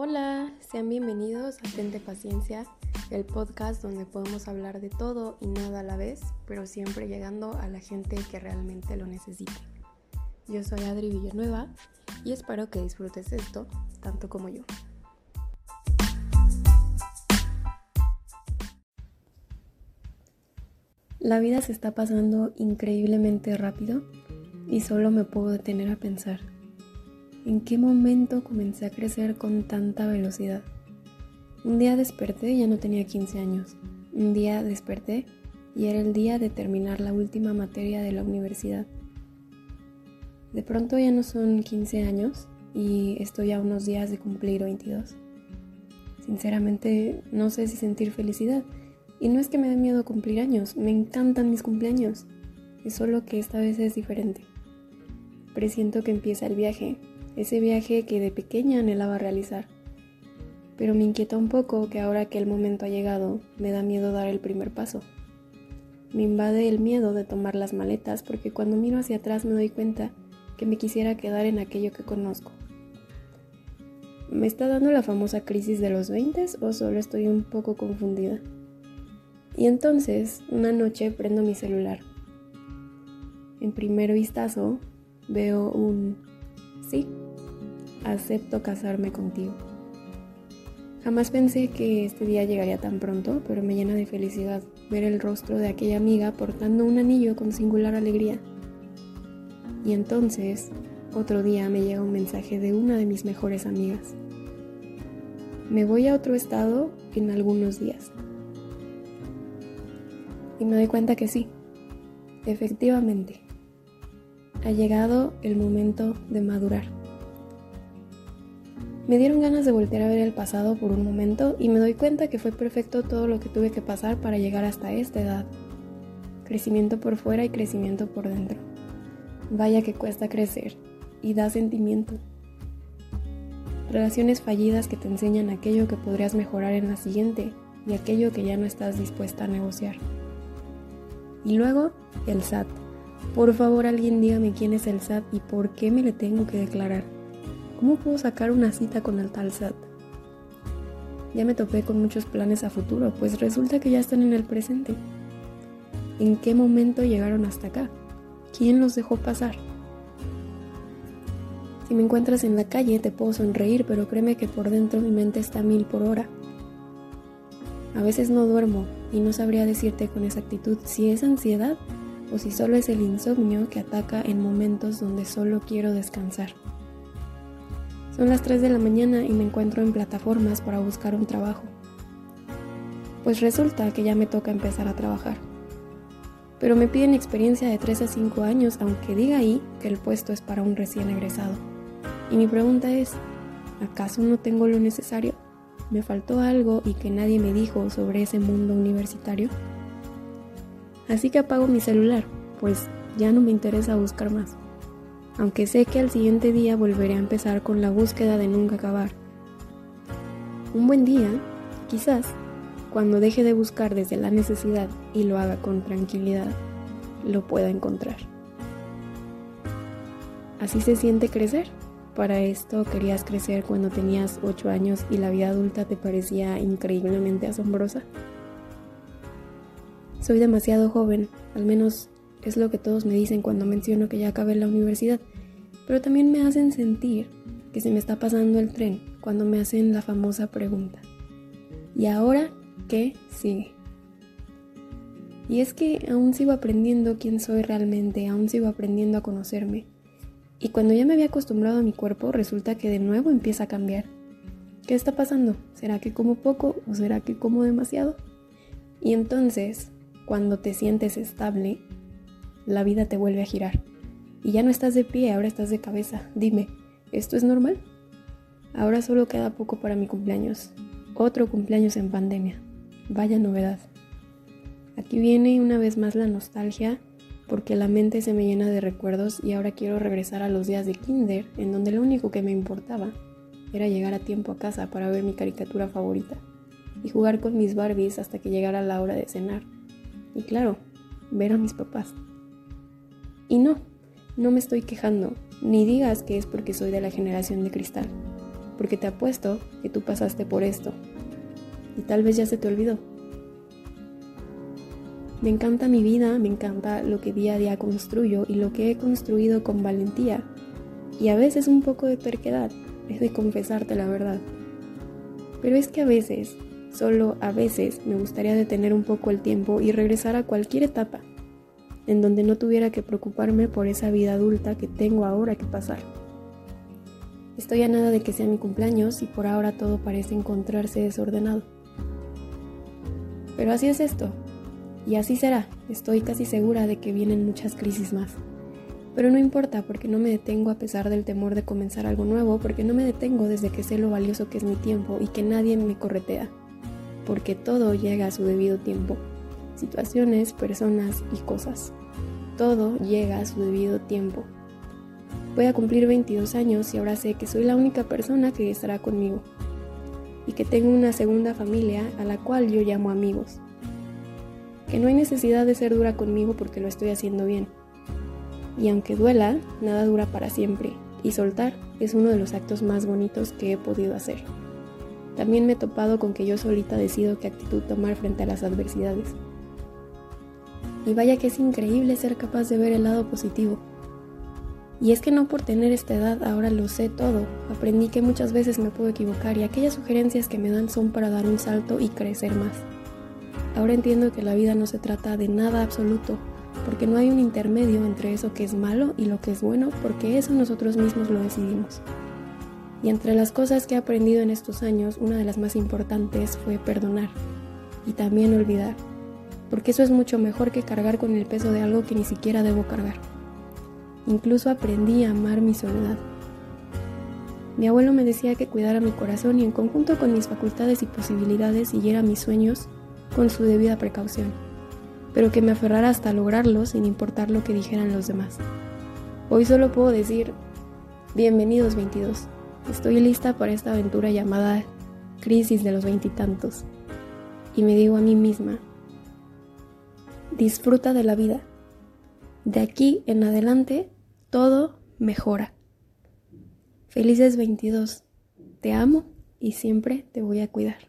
Hola, sean bienvenidos a Tente Paciencia, el podcast donde podemos hablar de todo y nada a la vez, pero siempre llegando a la gente que realmente lo necesite. Yo soy Adri Villanueva y espero que disfrutes esto tanto como yo. La vida se está pasando increíblemente rápido y solo me puedo detener a pensar ¿En qué momento comencé a crecer con tanta velocidad? Un día desperté y ya no tenía 15 años. Un día desperté y era el día de terminar la última materia de la universidad. De pronto ya no son 15 años y estoy a unos días de cumplir 22. Sinceramente no sé si sentir felicidad. Y no es que me dé miedo cumplir años, me encantan mis cumpleaños. Es solo que esta vez es diferente. Presiento que empieza el viaje ese viaje que de pequeña anhelaba realizar. Pero me inquieta un poco que ahora que el momento ha llegado, me da miedo dar el primer paso. Me invade el miedo de tomar las maletas porque cuando miro hacia atrás me doy cuenta que me quisiera quedar en aquello que conozco. ¿Me está dando la famosa crisis de los 20 o solo estoy un poco confundida? Y entonces, una noche prendo mi celular. En primer vistazo, veo un sí acepto casarme contigo. Jamás pensé que este día llegaría tan pronto, pero me llena de felicidad ver el rostro de aquella amiga portando un anillo con singular alegría. Y entonces, otro día me llega un mensaje de una de mis mejores amigas. Me voy a otro estado en algunos días. Y me doy cuenta que sí, efectivamente, ha llegado el momento de madurar. Me dieron ganas de volver a ver el pasado por un momento y me doy cuenta que fue perfecto todo lo que tuve que pasar para llegar hasta esta edad. Crecimiento por fuera y crecimiento por dentro. Vaya que cuesta crecer y da sentimiento. Relaciones fallidas que te enseñan aquello que podrías mejorar en la siguiente y aquello que ya no estás dispuesta a negociar. Y luego, el SAT. Por favor, alguien dígame quién es el SAT y por qué me le tengo que declarar. ¿Cómo puedo sacar una cita con el tal SAT? Ya me topé con muchos planes a futuro, pues resulta que ya están en el presente. ¿En qué momento llegaron hasta acá? ¿Quién los dejó pasar? Si me encuentras en la calle te puedo sonreír, pero créeme que por dentro mi mente está mil por hora. A veces no duermo y no sabría decirte con exactitud si es ansiedad o si solo es el insomnio que ataca en momentos donde solo quiero descansar. Son las 3 de la mañana y me encuentro en plataformas para buscar un trabajo. Pues resulta que ya me toca empezar a trabajar. Pero me piden experiencia de 3 a 5 años, aunque diga ahí que el puesto es para un recién egresado. Y mi pregunta es, ¿acaso no tengo lo necesario? ¿Me faltó algo y que nadie me dijo sobre ese mundo universitario? Así que apago mi celular, pues ya no me interesa buscar más aunque sé que al siguiente día volveré a empezar con la búsqueda de nunca acabar. Un buen día, quizás, cuando deje de buscar desde la necesidad y lo haga con tranquilidad, lo pueda encontrar. Así se siente crecer. Para esto querías crecer cuando tenías 8 años y la vida adulta te parecía increíblemente asombrosa. Soy demasiado joven, al menos es lo que todos me dicen cuando menciono que ya acabé la universidad, pero también me hacen sentir que se me está pasando el tren cuando me hacen la famosa pregunta. ¿Y ahora qué sigue? Y es que aún sigo aprendiendo quién soy realmente, aún sigo aprendiendo a conocerme. Y cuando ya me había acostumbrado a mi cuerpo, resulta que de nuevo empieza a cambiar. ¿Qué está pasando? ¿Será que como poco o será que como demasiado? Y entonces, cuando te sientes estable, la vida te vuelve a girar. Y ya no estás de pie, ahora estás de cabeza. Dime, ¿esto es normal? Ahora solo queda poco para mi cumpleaños. Otro cumpleaños en pandemia. Vaya novedad. Aquí viene una vez más la nostalgia porque la mente se me llena de recuerdos y ahora quiero regresar a los días de kinder en donde lo único que me importaba era llegar a tiempo a casa para ver mi caricatura favorita y jugar con mis Barbies hasta que llegara la hora de cenar. Y claro, ver a mis papás. Y no, no me estoy quejando, ni digas que es porque soy de la generación de cristal. porque te apuesto que tú pasaste por esto y tal vez ya se te olvidó. Me encanta mi vida, me encanta lo que día a día construyo y lo que he construido con valentía y a veces un poco de terquedad, es de confesarte la verdad. Pero es que a veces, solo a veces, me gustaría detener un poco el tiempo y regresar a cualquier etapa en donde no tuviera que preocuparme por esa vida adulta que tengo ahora que pasar. Estoy a nada de que sea mi cumpleaños y por ahora todo parece encontrarse desordenado. Pero así es esto, y así será, estoy casi segura de que vienen muchas crisis más. Pero no importa porque no me detengo a pesar del temor de comenzar algo nuevo, porque no me detengo desde que sé lo valioso que es mi tiempo y que nadie me corretea, porque todo llega a su debido tiempo, situaciones, personas y cosas. Todo llega a su debido tiempo. Voy a cumplir 22 años y ahora sé que soy la única persona que estará conmigo y que tengo una segunda familia a la cual yo llamo amigos. Que no hay necesidad de ser dura conmigo porque lo estoy haciendo bien y aunque duela, nada dura para siempre, y soltar es uno de los actos más bonitos que he podido hacer. También me he topado con que yo solita decido qué actitud tomar frente a las adversidades. Y vaya que es increíble ser capaz de ver el lado positivo. Y es que no por tener esta edad ahora lo sé todo, aprendí que muchas veces me puedo equivocar y aquellas sugerencias que me dan son para dar un salto y crecer más. Ahora entiendo que la vida no se trata de nada absoluto, porque no hay un intermedio entre eso que es malo y lo que es bueno, porque eso nosotros mismos lo decidimos. Y entre las cosas que he aprendido en estos años, una de las más importantes fue perdonar y también olvidar, porque eso es mucho mejor que cargar con el peso de algo que ni siquiera debo cargar. Incluso aprendí a amar mi soledad. Mi abuelo me decía que cuidara mi corazón y en conjunto con mis facultades y posibilidades siguiera mis sueños con su debida precaución pero que me aferrara hasta lograrlo sin importar lo que dijeran los demás. Hoy solo puedo decir, bienvenidos 22, estoy lista para esta aventura llamada crisis de los veintitantos. Y, y me digo a mí misma, disfruta de la vida. De aquí en adelante, todo mejora. Felices 22. Te amo y siempre te voy a cuidar.